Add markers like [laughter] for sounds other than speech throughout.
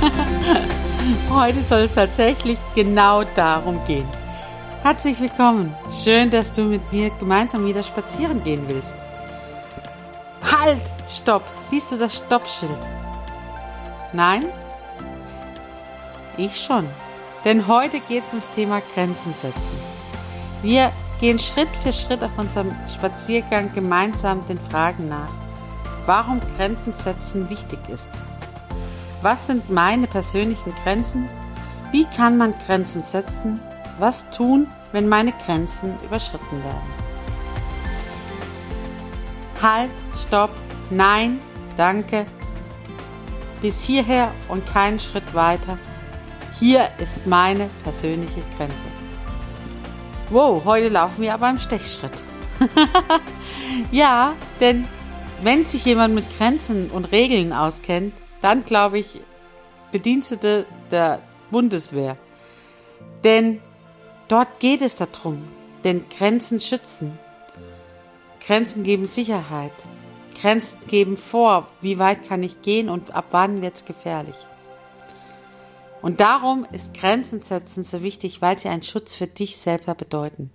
[laughs] Heute soll es tatsächlich genau darum gehen. Herzlich willkommen. Schön, dass du mit mir gemeinsam wieder spazieren gehen willst. Halt! Stopp! Siehst du das Stoppschild? Nein? Ich schon. Denn heute geht es ums Thema Grenzen setzen. Wir gehen Schritt für Schritt auf unserem Spaziergang gemeinsam den Fragen nach warum Grenzen setzen wichtig ist. Was sind meine persönlichen Grenzen? Wie kann man Grenzen setzen? Was tun, wenn meine Grenzen überschritten werden? Halt, stopp, nein, danke. Bis hierher und keinen Schritt weiter. Hier ist meine persönliche Grenze. Wow, heute laufen wir aber im Stechschritt. [laughs] ja, denn wenn sich jemand mit Grenzen und Regeln auskennt, dann glaube ich Bedienstete der Bundeswehr. Denn dort geht es darum, denn Grenzen schützen. Grenzen geben Sicherheit. Grenzen geben vor, wie weit kann ich gehen und ab wann wird es gefährlich. Und darum ist Grenzen setzen so wichtig, weil sie einen Schutz für dich selber bedeuten.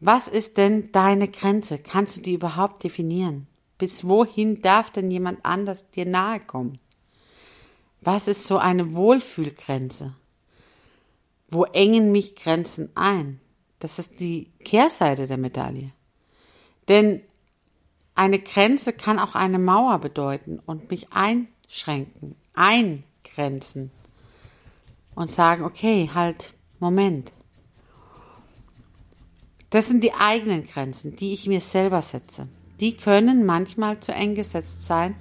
Was ist denn deine Grenze? Kannst du die überhaupt definieren? Bis wohin darf denn jemand anders dir nahe kommen? Was ist so eine Wohlfühlgrenze? Wo engen mich Grenzen ein? Das ist die Kehrseite der Medaille. Denn eine Grenze kann auch eine Mauer bedeuten und mich einschränken, eingrenzen und sagen, okay, halt, Moment. Das sind die eigenen Grenzen, die ich mir selber setze. Die können manchmal zu eng gesetzt sein,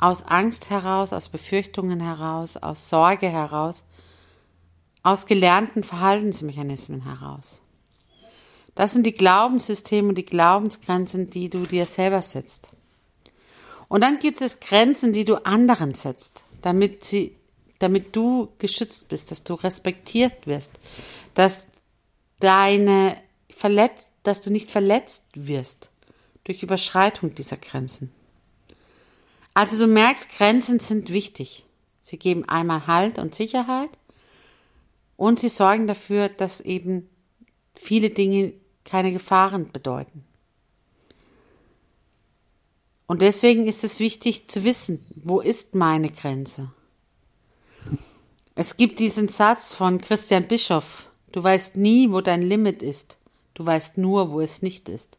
aus Angst heraus, aus Befürchtungen heraus, aus Sorge heraus, aus gelernten Verhaltensmechanismen heraus. Das sind die Glaubenssysteme und die Glaubensgrenzen, die du dir selber setzt. Und dann gibt es Grenzen, die du anderen setzt, damit sie, damit du geschützt bist, dass du respektiert wirst, dass deine verletzt, dass du nicht verletzt wirst durch Überschreitung dieser Grenzen. Also du merkst, Grenzen sind wichtig. Sie geben einmal Halt und Sicherheit und sie sorgen dafür, dass eben viele Dinge keine Gefahren bedeuten. Und deswegen ist es wichtig zu wissen, wo ist meine Grenze? Es gibt diesen Satz von Christian Bischoff, du weißt nie, wo dein Limit ist. Du weißt nur, wo es nicht ist.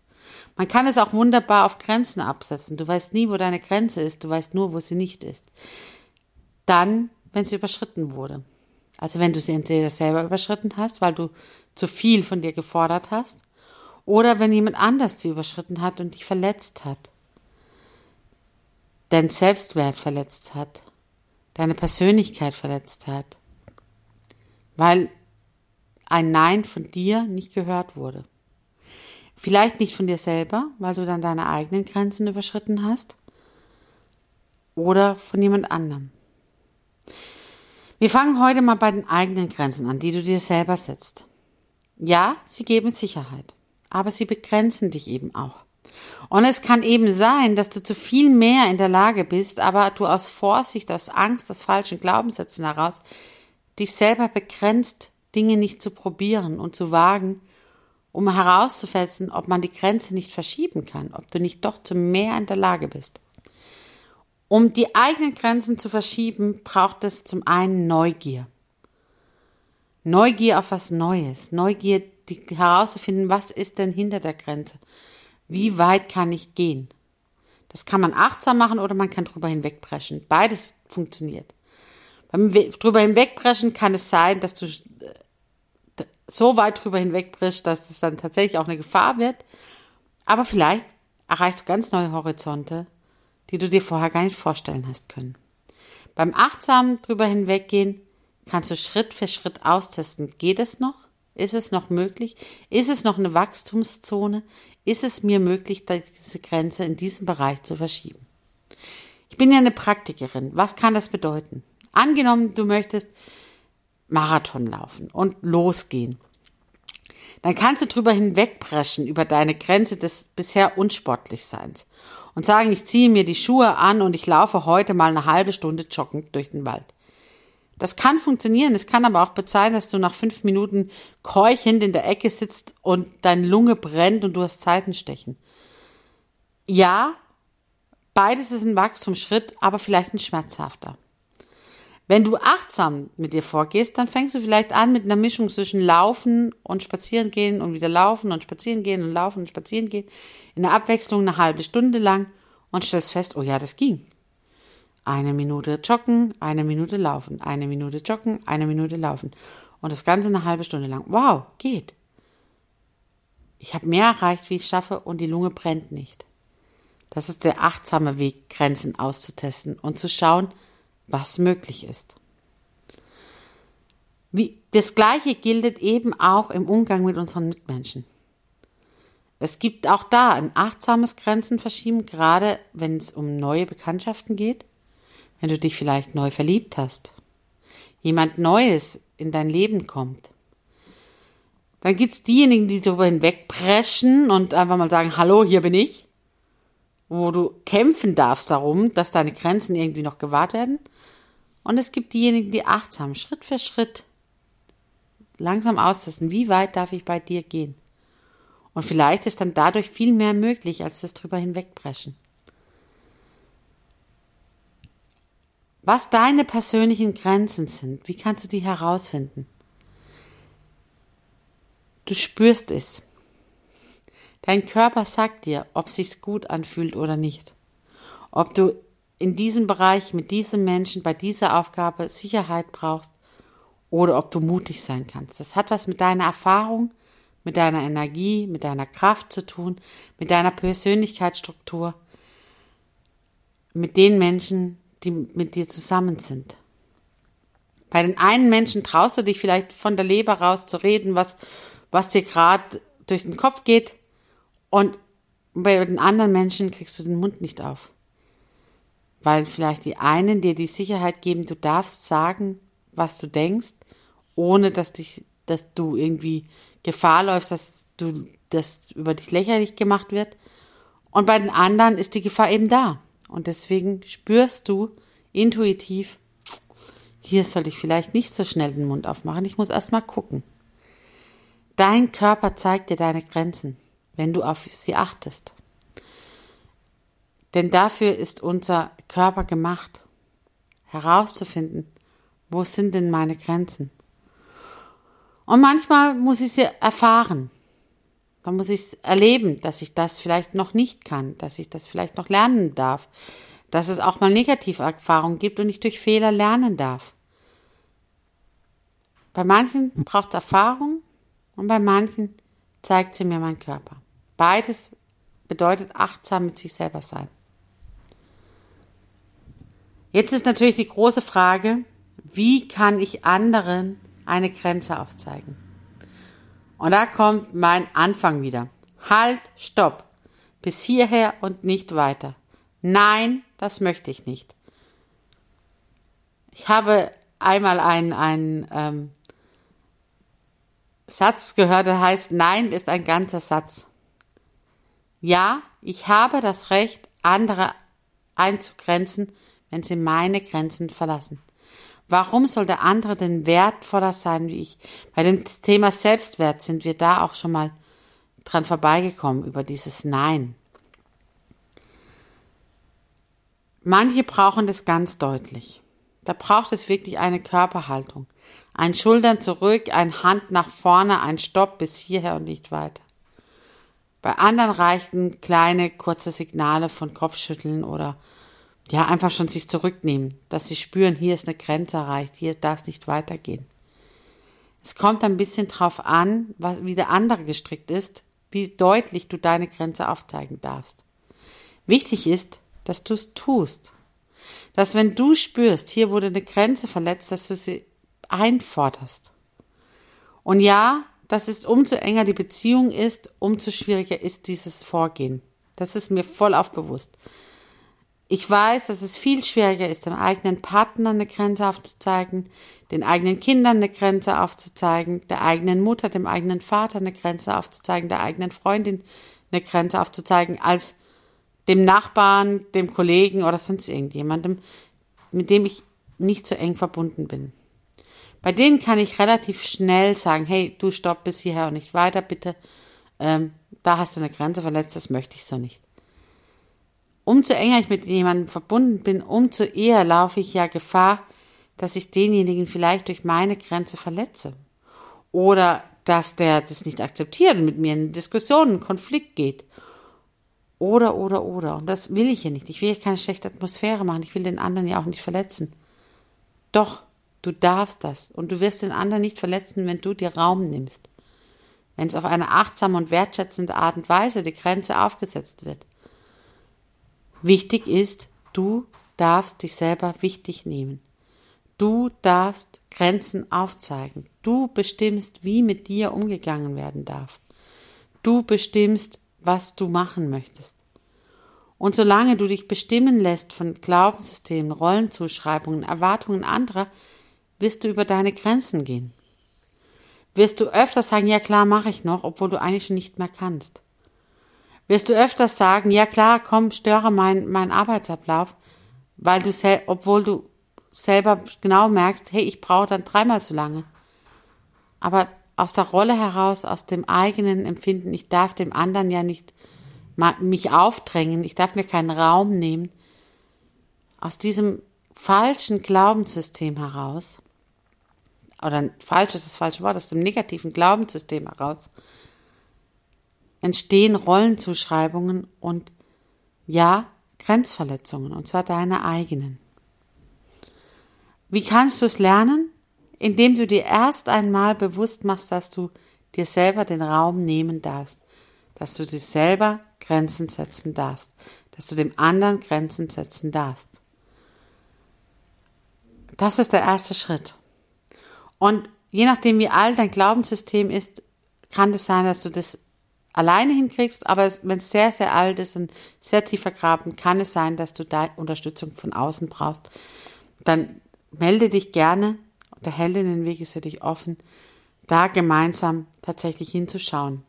Man kann es auch wunderbar auf Grenzen absetzen. Du weißt nie, wo deine Grenze ist. Du weißt nur, wo sie nicht ist. Dann, wenn sie überschritten wurde. Also wenn du sie entweder selber überschritten hast, weil du zu viel von dir gefordert hast, oder wenn jemand anders sie überschritten hat und dich verletzt hat. Dein Selbstwert verletzt hat. Deine Persönlichkeit verletzt hat. Weil ein Nein von dir nicht gehört wurde. Vielleicht nicht von dir selber, weil du dann deine eigenen Grenzen überschritten hast, oder von jemand anderem. Wir fangen heute mal bei den eigenen Grenzen an, die du dir selber setzt. Ja, sie geben Sicherheit, aber sie begrenzen dich eben auch. Und es kann eben sein, dass du zu viel mehr in der Lage bist, aber du aus Vorsicht, aus Angst, aus falschen Glaubenssätzen heraus dich selber begrenzt Dinge nicht zu probieren und zu wagen, um herauszufinden, ob man die Grenze nicht verschieben kann, ob du nicht doch zu mehr in der Lage bist. Um die eigenen Grenzen zu verschieben, braucht es zum einen Neugier. Neugier auf was Neues. Neugier, die herauszufinden, was ist denn hinter der Grenze? Wie weit kann ich gehen? Das kann man achtsam machen oder man kann drüber hinwegbrechen. Beides funktioniert. Beim drüber hinwegbrechen kann es sein, dass du äh, so weit drüber hinwegbrichst, dass es dann tatsächlich auch eine Gefahr wird. Aber vielleicht erreichst du ganz neue Horizonte, die du dir vorher gar nicht vorstellen hast können. Beim achtsamen drüber hinweggehen kannst du Schritt für Schritt austesten. Geht es noch? Ist es noch möglich? Ist es noch eine Wachstumszone? Ist es mir möglich, diese Grenze in diesem Bereich zu verschieben? Ich bin ja eine Praktikerin. Was kann das bedeuten? Angenommen, du möchtest Marathon laufen und losgehen. Dann kannst du drüber hinwegbrechen über deine Grenze des bisher Unsportlichseins und sagen, ich ziehe mir die Schuhe an und ich laufe heute mal eine halbe Stunde joggend durch den Wald. Das kann funktionieren. Es kann aber auch bezahlen, dass du nach fünf Minuten keuchend in der Ecke sitzt und deine Lunge brennt und du hast Zeitenstechen. Ja, beides ist ein Wachstumsschritt, aber vielleicht ein schmerzhafter. Wenn du achtsam mit dir vorgehst, dann fängst du vielleicht an mit einer Mischung zwischen Laufen und Spazieren gehen und wieder Laufen und Spazieren gehen und Laufen und Spazieren gehen. In der Abwechslung eine halbe Stunde lang und stellst fest, oh ja, das ging. Eine Minute joggen, eine Minute laufen, eine Minute joggen, eine Minute laufen. Und das Ganze eine halbe Stunde lang. Wow, geht. Ich habe mehr erreicht, wie ich schaffe und die Lunge brennt nicht. Das ist der achtsame Weg, Grenzen auszutesten und zu schauen, was möglich ist. Wie, das Gleiche gilt eben auch im Umgang mit unseren Mitmenschen. Es gibt auch da ein achtsames Grenzenverschieben, gerade wenn es um neue Bekanntschaften geht wenn du dich vielleicht neu verliebt hast, jemand Neues in dein Leben kommt. Dann gibt's diejenigen, die darüber hinwegpreschen und einfach mal sagen, hallo, hier bin ich, wo du kämpfen darfst darum, dass deine Grenzen irgendwie noch gewahrt werden. Und es gibt diejenigen, die achtsam, Schritt für Schritt, langsam austesten, wie weit darf ich bei dir gehen. Und vielleicht ist dann dadurch viel mehr möglich, als das drüber hinwegbrechen. Was deine persönlichen Grenzen sind, wie kannst du die herausfinden? Du spürst es. Dein Körper sagt dir, ob sich's gut anfühlt oder nicht. Ob du in diesem Bereich mit diesem Menschen bei dieser Aufgabe Sicherheit brauchst oder ob du mutig sein kannst. Das hat was mit deiner Erfahrung, mit deiner Energie, mit deiner Kraft zu tun, mit deiner Persönlichkeitsstruktur, mit den Menschen, die mit dir zusammen sind. Bei den einen Menschen traust du dich vielleicht von der Leber raus zu reden, was, was dir gerade durch den Kopf geht. Und bei den anderen Menschen kriegst du den Mund nicht auf. Weil vielleicht die einen dir die Sicherheit geben, du darfst sagen, was du denkst, ohne dass dich, dass du irgendwie Gefahr läufst, dass du, dass über dich lächerlich gemacht wird. Und bei den anderen ist die Gefahr eben da. Und deswegen spürst du intuitiv, hier sollte ich vielleicht nicht so schnell den Mund aufmachen, ich muss erst mal gucken. Dein Körper zeigt dir deine Grenzen, wenn du auf sie achtest. Denn dafür ist unser Körper gemacht, herauszufinden, wo sind denn meine Grenzen. Und manchmal muss ich sie erfahren. Dann muss ich erleben, dass ich das vielleicht noch nicht kann, dass ich das vielleicht noch lernen darf, dass es auch mal Negativerfahrungen gibt und ich durch Fehler lernen darf. Bei manchen braucht es Erfahrung und bei manchen zeigt sie mir mein Körper. Beides bedeutet achtsam mit sich selber sein. Jetzt ist natürlich die große Frage, wie kann ich anderen eine Grenze aufzeigen? Und da kommt mein Anfang wieder. Halt, stopp. Bis hierher und nicht weiter. Nein, das möchte ich nicht. Ich habe einmal einen, einen ähm, Satz gehört, der heißt, Nein ist ein ganzer Satz. Ja, ich habe das Recht, andere einzugrenzen, wenn sie meine Grenzen verlassen. Warum soll der andere denn wertvoller sein wie ich? Bei dem Thema Selbstwert sind wir da auch schon mal dran vorbeigekommen über dieses Nein. Manche brauchen das ganz deutlich. Da braucht es wirklich eine Körperhaltung. Ein Schultern zurück, ein Hand nach vorne, ein Stopp bis hierher und nicht weiter. Bei anderen reichten kleine, kurze Signale von Kopfschütteln oder ja, einfach schon sich zurücknehmen, dass sie spüren, hier ist eine Grenze erreicht, hier darf es nicht weitergehen. Es kommt ein bisschen drauf an, was, wie der andere gestrickt ist, wie deutlich du deine Grenze aufzeigen darfst. Wichtig ist, dass du es tust. Dass wenn du spürst, hier wurde eine Grenze verletzt, dass du sie einforderst. Und ja, das ist umso enger die Beziehung ist, umso schwieriger ist dieses Vorgehen. Das ist mir voll aufbewusst. Ich weiß, dass es viel schwieriger ist, dem eigenen Partner eine Grenze aufzuzeigen, den eigenen Kindern eine Grenze aufzuzeigen, der eigenen Mutter, dem eigenen Vater eine Grenze aufzuzeigen, der eigenen Freundin eine Grenze aufzuzeigen, als dem Nachbarn, dem Kollegen oder sonst irgendjemandem, mit dem ich nicht so eng verbunden bin. Bei denen kann ich relativ schnell sagen, hey, du stopp bis hierher und nicht weiter, bitte. Ähm, da hast du eine Grenze verletzt, das möchte ich so nicht umso enger ich mit jemandem verbunden bin, umso eher laufe ich ja Gefahr, dass ich denjenigen vielleicht durch meine Grenze verletze. Oder dass der das nicht akzeptiert und mit mir in Diskussion, in Konflikt geht. Oder, oder, oder. Und das will ich ja nicht. Ich will ja keine schlechte Atmosphäre machen. Ich will den anderen ja auch nicht verletzen. Doch, du darfst das. Und du wirst den anderen nicht verletzen, wenn du dir Raum nimmst. Wenn es auf eine achtsame und wertschätzende Art und Weise die Grenze aufgesetzt wird. Wichtig ist, du darfst dich selber wichtig nehmen. Du darfst Grenzen aufzeigen. Du bestimmst, wie mit dir umgegangen werden darf. Du bestimmst, was du machen möchtest. Und solange du dich bestimmen lässt von Glaubenssystemen, Rollenzuschreibungen, Erwartungen anderer, wirst du über deine Grenzen gehen. Wirst du öfter sagen, ja klar, mache ich noch, obwohl du eigentlich schon nicht mehr kannst wirst du öfters sagen, ja klar, komm, störe meinen mein Arbeitsablauf, weil du, obwohl du selber genau merkst, hey, ich brauche dann dreimal so lange. Aber aus der Rolle heraus, aus dem eigenen Empfinden, ich darf dem anderen ja nicht mich aufdrängen, ich darf mir keinen Raum nehmen, aus diesem falschen Glaubenssystem heraus, oder falsch ist das falsche Wort, aus dem negativen Glaubenssystem heraus, entstehen Rollenzuschreibungen und ja, Grenzverletzungen, und zwar deine eigenen. Wie kannst du es lernen? Indem du dir erst einmal bewusst machst, dass du dir selber den Raum nehmen darfst, dass du dir selber Grenzen setzen darfst, dass du dem anderen Grenzen setzen darfst. Das ist der erste Schritt. Und je nachdem, wie alt dein Glaubenssystem ist, kann es sein, dass du das alleine hinkriegst, aber wenn es sehr, sehr alt ist und sehr tief vergraben, kann es sein, dass du da Unterstützung von außen brauchst. Dann melde dich gerne. Der Heldinnenweg ist für dich offen, da gemeinsam tatsächlich hinzuschauen.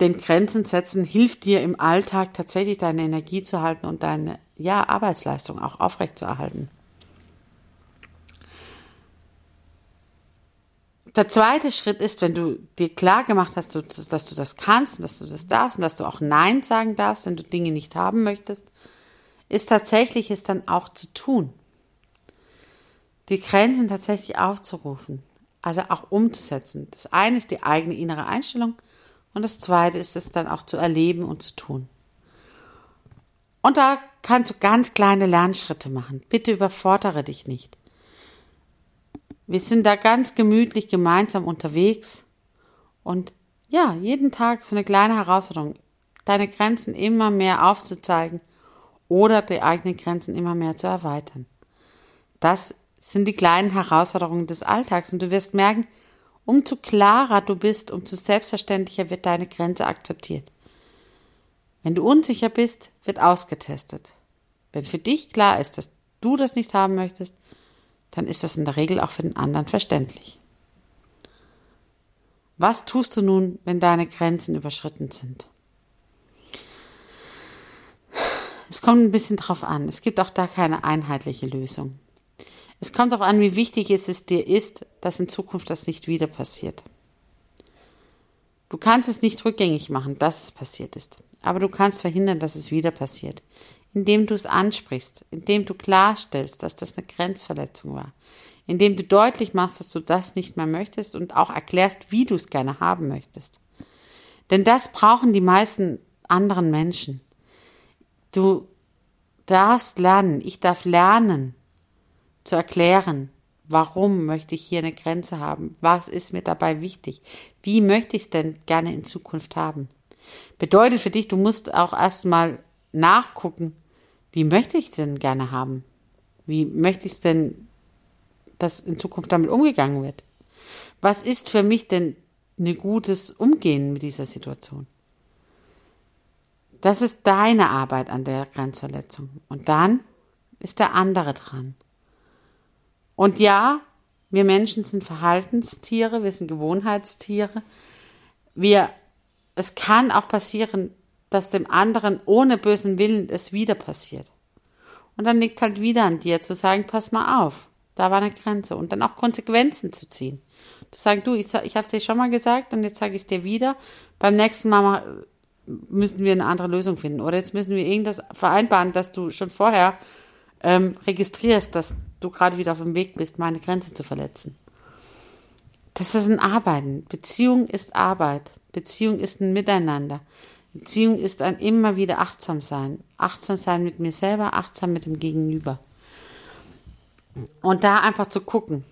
Denn Grenzen setzen hilft dir im Alltag tatsächlich deine Energie zu halten und deine ja, Arbeitsleistung auch aufrechtzuerhalten. Der zweite Schritt ist, wenn du dir klar gemacht hast, dass du das kannst, dass du das darfst und dass du auch Nein sagen darfst, wenn du Dinge nicht haben möchtest, ist tatsächlich es dann auch zu tun. Die Grenzen tatsächlich aufzurufen, also auch umzusetzen. Das eine ist die eigene innere Einstellung und das zweite ist es dann auch zu erleben und zu tun. Und da kannst du ganz kleine Lernschritte machen. Bitte überfordere dich nicht. Wir sind da ganz gemütlich gemeinsam unterwegs und ja, jeden Tag so eine kleine Herausforderung, deine Grenzen immer mehr aufzuzeigen oder die eigenen Grenzen immer mehr zu erweitern. Das sind die kleinen Herausforderungen des Alltags und du wirst merken, umso klarer du bist, umso selbstverständlicher wird deine Grenze akzeptiert. Wenn du unsicher bist, wird ausgetestet. Wenn für dich klar ist, dass du das nicht haben möchtest, dann ist das in der Regel auch für den anderen verständlich. Was tust du nun, wenn deine Grenzen überschritten sind? Es kommt ein bisschen drauf an. Es gibt auch da keine einheitliche Lösung. Es kommt auch an, wie wichtig es dir ist, dass in Zukunft das nicht wieder passiert. Du kannst es nicht rückgängig machen, dass es passiert ist, aber du kannst verhindern, dass es wieder passiert, indem du es ansprichst, indem du klarstellst, dass das eine Grenzverletzung war, indem du deutlich machst, dass du das nicht mehr möchtest und auch erklärst, wie du es gerne haben möchtest. Denn das brauchen die meisten anderen Menschen. Du darfst lernen, ich darf lernen zu erklären, warum möchte ich hier eine Grenze haben, was ist mir dabei wichtig, wie möchte ich es denn gerne in Zukunft haben. Bedeutet für dich, du musst auch erstmal nachgucken, wie möchte ich es denn gerne haben? Wie möchte ich es denn, dass in Zukunft damit umgegangen wird? Was ist für mich denn ein gutes Umgehen mit dieser Situation? Das ist deine Arbeit an der Grenzverletzung. Und dann ist der andere dran. Und ja, wir Menschen sind Verhaltenstiere, wir sind Gewohnheitstiere. Wir, es kann auch passieren, dass dem anderen ohne bösen Willen es wieder passiert. Und dann liegt halt wieder an dir zu sagen, pass mal auf, da war eine Grenze und dann auch Konsequenzen zu ziehen. Zu sagen, du, ich, ich habe es dir schon mal gesagt und jetzt sage ich es dir wieder. Beim nächsten Mal müssen wir eine andere Lösung finden. Oder jetzt müssen wir irgendwas vereinbaren, dass du schon vorher ähm, registrierst, dass du gerade wieder auf dem Weg bist, meine Grenze zu verletzen. Das ist ein Arbeiten. Beziehung ist Arbeit. Beziehung ist ein Miteinander. Beziehung ist ein immer wieder achtsam sein. Achtsam sein mit mir selber, achtsam mit dem Gegenüber. Und da einfach zu gucken,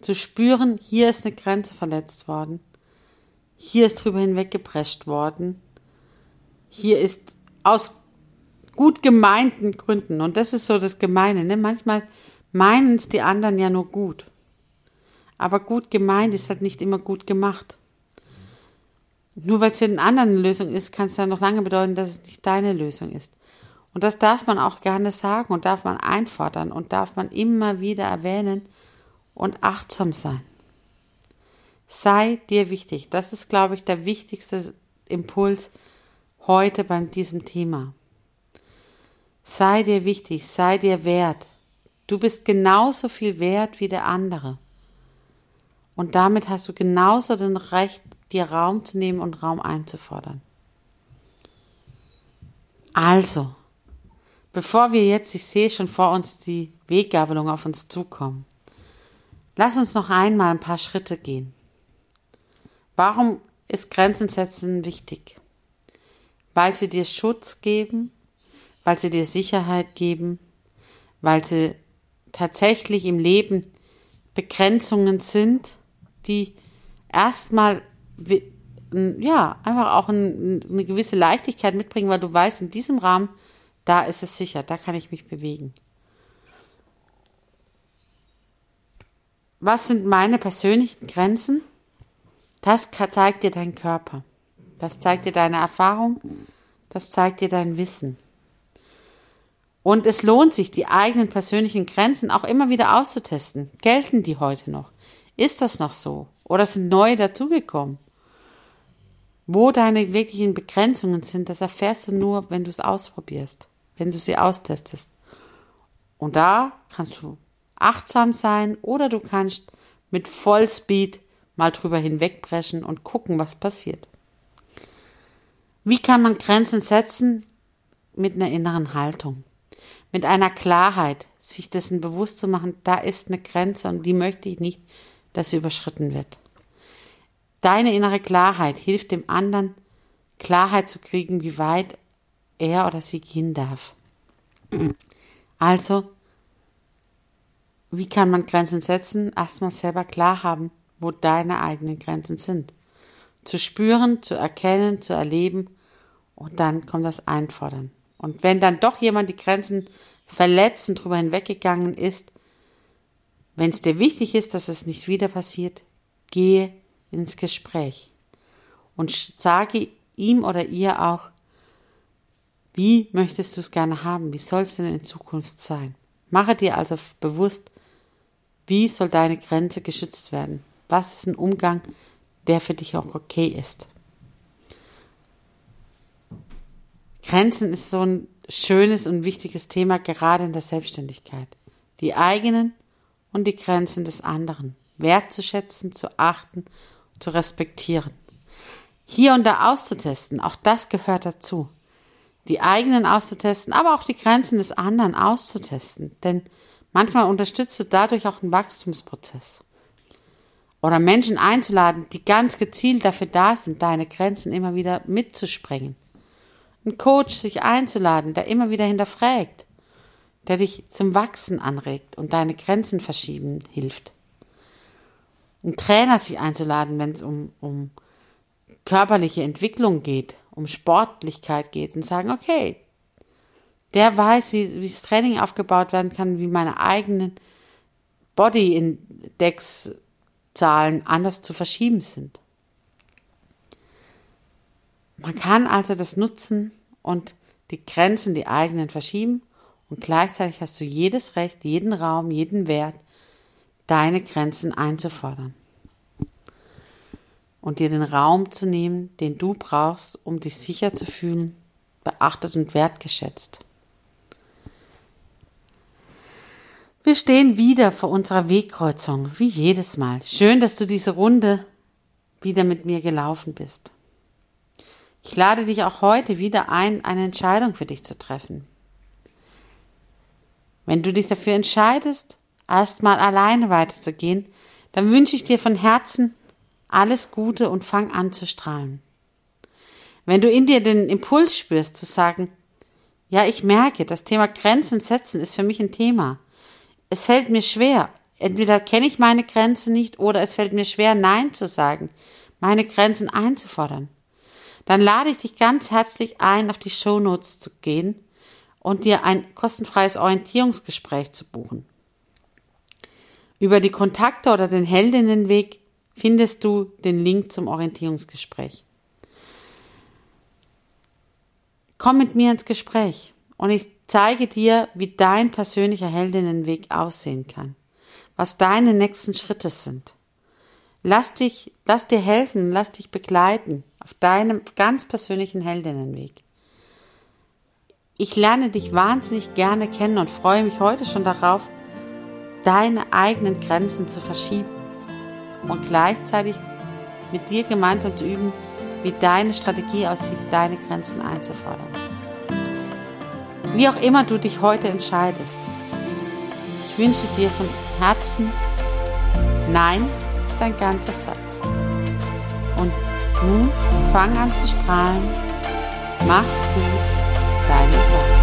zu spüren, hier ist eine Grenze verletzt worden. Hier ist drüber hinweggeprescht worden. Hier ist aus gut gemeinten Gründen, und das ist so das Gemeine, ne? manchmal meinen es die anderen ja nur gut. Aber gut gemeint ist halt nicht immer gut gemacht. Nur weil es für den anderen eine Lösung ist, kann es dann noch lange bedeuten, dass es nicht deine Lösung ist. Und das darf man auch gerne sagen und darf man einfordern und darf man immer wieder erwähnen und achtsam sein. Sei dir wichtig. Das ist, glaube ich, der wichtigste Impuls heute bei diesem Thema. Sei dir wichtig, sei dir wert. Du bist genauso viel wert wie der andere. Und damit hast du genauso den Recht, dir Raum zu nehmen und Raum einzufordern. Also, bevor wir jetzt, ich sehe schon vor uns die Weggabelung auf uns zukommen, lass uns noch einmal ein paar Schritte gehen. Warum ist Grenzen setzen wichtig? Weil sie dir Schutz geben, weil sie dir Sicherheit geben, weil sie tatsächlich im Leben Begrenzungen sind, die erstmal ja, einfach auch ein, eine gewisse Leichtigkeit mitbringen, weil du weißt, in diesem Rahmen, da ist es sicher, da kann ich mich bewegen. Was sind meine persönlichen Grenzen? Das zeigt dir dein Körper. Das zeigt dir deine Erfahrung. Das zeigt dir dein Wissen. Und es lohnt sich, die eigenen persönlichen Grenzen auch immer wieder auszutesten. Gelten die heute noch? Ist das noch so? Oder sind neue dazugekommen? Wo deine wirklichen Begrenzungen sind, das erfährst du nur, wenn du es ausprobierst, wenn du sie austestest. Und da kannst du achtsam sein oder du kannst mit Vollspeed mal drüber hinwegbrechen und gucken, was passiert. Wie kann man Grenzen setzen? Mit einer inneren Haltung, mit einer Klarheit, sich dessen bewusst zu machen, da ist eine Grenze und die möchte ich nicht, dass sie überschritten wird. Deine innere Klarheit hilft dem anderen, Klarheit zu kriegen, wie weit er oder sie gehen darf. Also, wie kann man Grenzen setzen? Erstmal selber klar haben, wo deine eigenen Grenzen sind. Zu spüren, zu erkennen, zu erleben und dann kommt das Einfordern. Und wenn dann doch jemand die Grenzen verletzt und drüber hinweggegangen ist, wenn es dir wichtig ist, dass es nicht wieder passiert, gehe ins Gespräch und sage ihm oder ihr auch, wie möchtest du es gerne haben? Wie soll es denn in Zukunft sein? Mache dir also bewusst, wie soll deine Grenze geschützt werden? Was ist ein Umgang, der für dich auch okay ist? Grenzen ist so ein schönes und wichtiges Thema, gerade in der Selbstständigkeit. Die eigenen und die Grenzen des anderen wertzuschätzen, zu achten zu respektieren. Hier und da auszutesten, auch das gehört dazu. die eigenen auszutesten, aber auch die Grenzen des anderen auszutesten. Denn manchmal unterstützt du dadurch auch einen Wachstumsprozess. Oder Menschen einzuladen, die ganz gezielt dafür da sind, deine Grenzen immer wieder mitzusprengen. Ein Coach sich einzuladen, der immer wieder hinterfragt, der dich zum Wachsen anregt und deine Grenzen verschieben hilft. Ein Trainer sich einzuladen, wenn es um, um körperliche Entwicklung geht, um Sportlichkeit geht und sagen, okay, der weiß, wie, wie das Training aufgebaut werden kann, wie meine eigenen Body-Index-Zahlen anders zu verschieben sind. Man kann also das nutzen und die Grenzen, die eigenen verschieben und gleichzeitig hast du jedes Recht, jeden Raum, jeden Wert, deine Grenzen einzufordern und dir den Raum zu nehmen, den du brauchst, um dich sicher zu fühlen, beachtet und wertgeschätzt. Wir stehen wieder vor unserer Wegkreuzung, wie jedes Mal. Schön, dass du diese Runde wieder mit mir gelaufen bist. Ich lade dich auch heute wieder ein, eine Entscheidung für dich zu treffen. Wenn du dich dafür entscheidest, erstmal alleine weiterzugehen, dann wünsche ich dir von Herzen alles Gute und fang an zu strahlen. Wenn du in dir den Impuls spürst zu sagen, ja, ich merke, das Thema Grenzen setzen ist für mich ein Thema. Es fällt mir schwer. Entweder kenne ich meine Grenzen nicht oder es fällt mir schwer, Nein zu sagen, meine Grenzen einzufordern. Dann lade ich dich ganz herzlich ein, auf die Show Notes zu gehen und dir ein kostenfreies Orientierungsgespräch zu buchen. Über die Kontakte oder den Heldinnenweg findest du den Link zum Orientierungsgespräch. Komm mit mir ins Gespräch und ich zeige dir, wie dein persönlicher Heldinnenweg aussehen kann, was deine nächsten Schritte sind. Lass dich, lass dir helfen, lass dich begleiten auf deinem ganz persönlichen Heldinnenweg. Ich lerne dich wahnsinnig gerne kennen und freue mich heute schon darauf, deine eigenen Grenzen zu verschieben und gleichzeitig mit dir gemeinsam zu üben, wie deine Strategie aussieht, deine Grenzen einzufordern. Wie auch immer du dich heute entscheidest, ich wünsche dir von Herzen, nein ist ein ganzer Satz. Und nun fang an zu strahlen. Mach's gut, deine Sache.